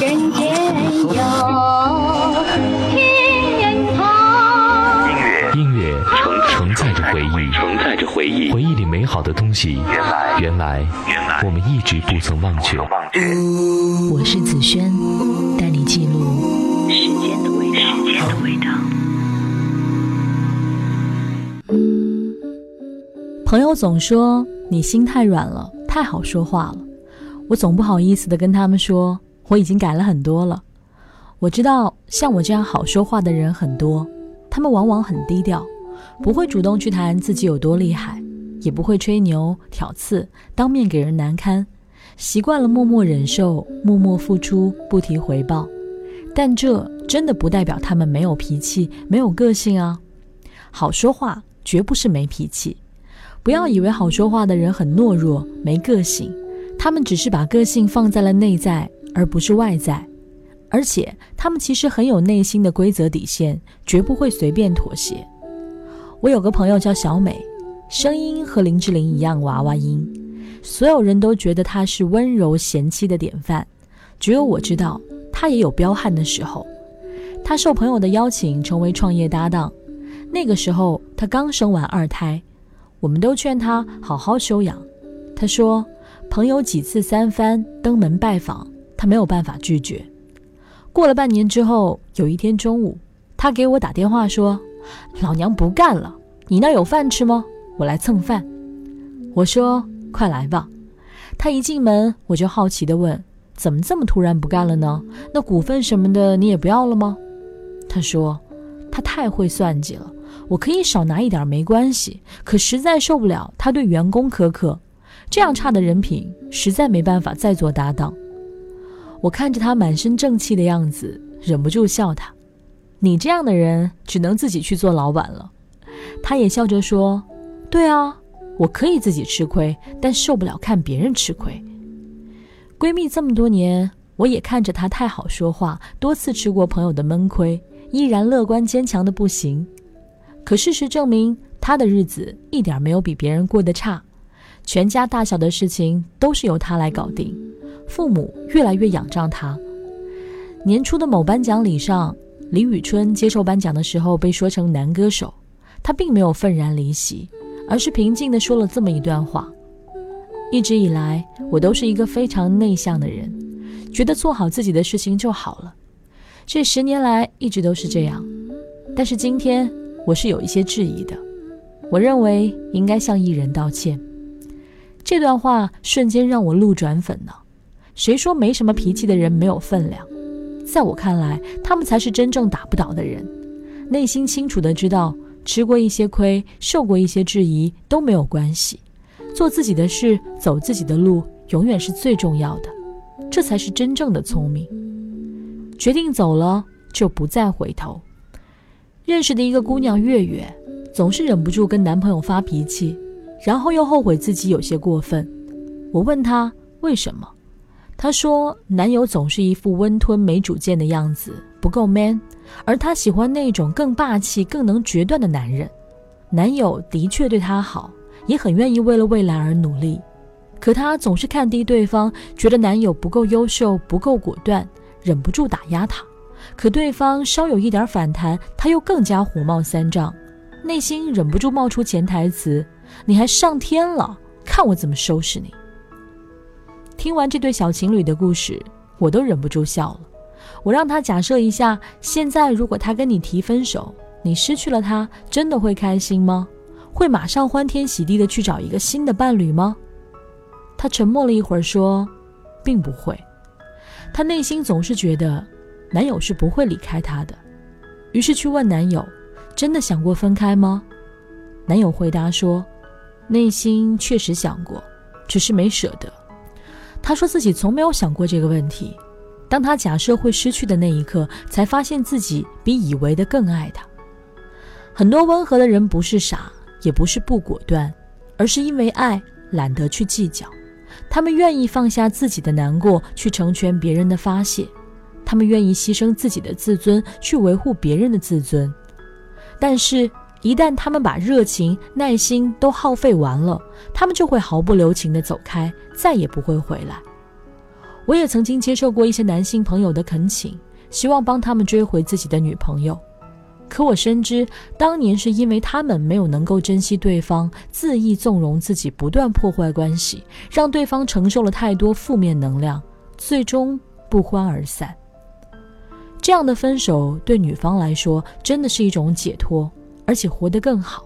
人间有天堂。音乐音乐承承载着回忆，承载着回忆，回忆里美好的东西，原来原来原来我们一直不曾忘却。忘却。我是子轩，带你记录时间的味道。时间的味道。朋友总说你心太软了，太好说话了。我总不好意思的跟他们说，我已经改了很多了。我知道像我这样好说话的人很多，他们往往很低调，不会主动去谈自己有多厉害，也不会吹牛挑刺，当面给人难堪，习惯了默默忍受，默默付出，不提回报。但这真的不代表他们没有脾气、没有个性啊。好说话绝不是没脾气。不要以为好说话的人很懦弱、没个性，他们只是把个性放在了内在，而不是外在。而且他们其实很有内心的规则底线，绝不会随便妥协。我有个朋友叫小美，声音和林志玲一样娃娃音，所有人都觉得她是温柔贤妻的典范，只有我知道她也有彪悍的时候。她受朋友的邀请成为创业搭档，那个时候她刚生完二胎。我们都劝她好好休养。她说，朋友几次三番登门拜访，他没有办法拒绝。过了半年之后，有一天中午，他给我打电话说：“老娘不干了，你那有饭吃吗？我来蹭饭。”我说：“快来吧。”他一进门，我就好奇地问：“怎么这么突然不干了呢？那股份什么的你也不要了吗？”他说：“他太会算计了。”我可以少拿一点没关系，可实在受不了他对员工苛刻，这样差的人品，实在没办法再做搭档。我看着他满身正气的样子，忍不住笑他：“你这样的人，只能自己去做老板了。”他也笑着说：“对啊，我可以自己吃亏，但受不了看别人吃亏。”闺蜜这么多年，我也看着她太好说话，多次吃过朋友的闷亏，依然乐观坚强的不行。可事实证明，他的日子一点没有比别人过得差，全家大小的事情都是由他来搞定，父母越来越仰仗他。年初的某颁奖礼上，李宇春接受颁奖的时候被说成男歌手，他并没有愤然离席，而是平静地说了这么一段话：一直以来，我都是一个非常内向的人，觉得做好自己的事情就好了，这十年来一直都是这样，但是今天。我是有一些质疑的，我认为应该向艺人道歉。这段话瞬间让我路转粉呢。谁说没什么脾气的人没有分量？在我看来，他们才是真正打不倒的人。内心清楚的知道，吃过一些亏，受过一些质疑都没有关系。做自己的事，走自己的路，永远是最重要的。这才是真正的聪明。决定走了，就不再回头。认识的一个姑娘月月，总是忍不住跟男朋友发脾气，然后又后悔自己有些过分。我问她为什么，她说男友总是一副温吞没主见的样子，不够 man，而她喜欢那种更霸气、更能决断的男人。男友的确对她好，也很愿意为了未来而努力，可她总是看低对方，觉得男友不够优秀、不够果断，忍不住打压他。可对方稍有一点反弹，他又更加火冒三丈，内心忍不住冒出潜台词：“你还上天了，看我怎么收拾你。”听完这对小情侣的故事，我都忍不住笑了。我让他假设一下，现在如果他跟你提分手，你失去了他，真的会开心吗？会马上欢天喜地的去找一个新的伴侣吗？他沉默了一会儿，说：“并不会。”他内心总是觉得。男友是不会离开他的，于是去问男友：“真的想过分开吗？”男友回答说：“内心确实想过，只是没舍得。”他说自己从没有想过这个问题。当他假设会失去的那一刻，才发现自己比以为的更爱他。很多温和的人不是傻，也不是不果断，而是因为爱懒得去计较。他们愿意放下自己的难过，去成全别人的发泄。他们愿意牺牲自己的自尊去维护别人的自尊，但是，一旦他们把热情、耐心都耗费完了，他们就会毫不留情地走开，再也不会回来。我也曾经接受过一些男性朋友的恳请，希望帮他们追回自己的女朋友。可我深知，当年是因为他们没有能够珍惜对方，恣意纵容自己，不断破坏关系，让对方承受了太多负面能量，最终不欢而散。这样的分手对女方来说真的是一种解脱，而且活得更好；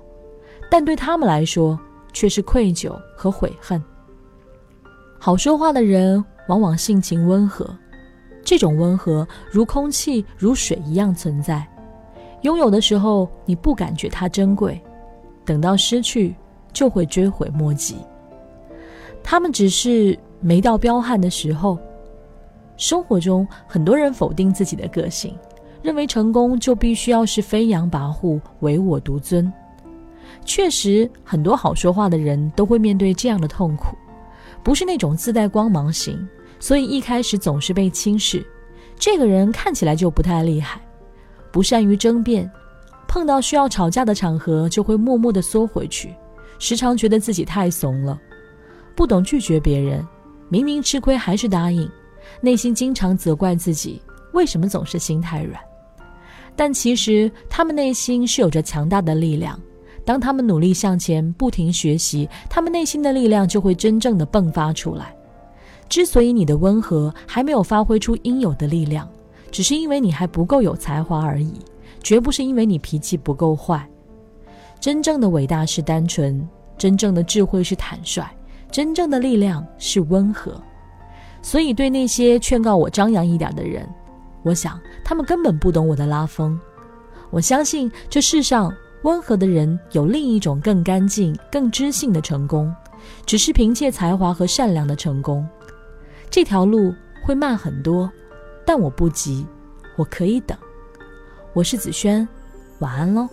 但对他们来说却是愧疚和悔恨。好说话的人往往性情温和，这种温和如空气、如水一样存在。拥有的时候你不感觉它珍贵，等到失去就会追悔莫及。他们只是没到彪悍的时候。生活中，很多人否定自己的个性，认为成功就必须要是飞扬跋扈、唯我独尊。确实，很多好说话的人都会面对这样的痛苦，不是那种自带光芒型，所以一开始总是被轻视。这个人看起来就不太厉害，不善于争辩，碰到需要吵架的场合就会默默地缩回去，时常觉得自己太怂了，不懂拒绝别人，明明吃亏还是答应。内心经常责怪自己为什么总是心太软，但其实他们内心是有着强大的力量。当他们努力向前，不停学习，他们内心的力量就会真正的迸发出来。之所以你的温和还没有发挥出应有的力量，只是因为你还不够有才华而已，绝不是因为你脾气不够坏。真正的伟大是单纯，真正的智慧是坦率，真正的力量是温和。所以，对那些劝告我张扬一点的人，我想他们根本不懂我的拉风。我相信这世上温和的人有另一种更干净、更知性的成功，只是凭借才华和善良的成功。这条路会慢很多，但我不急，我可以等。我是子轩，晚安喽。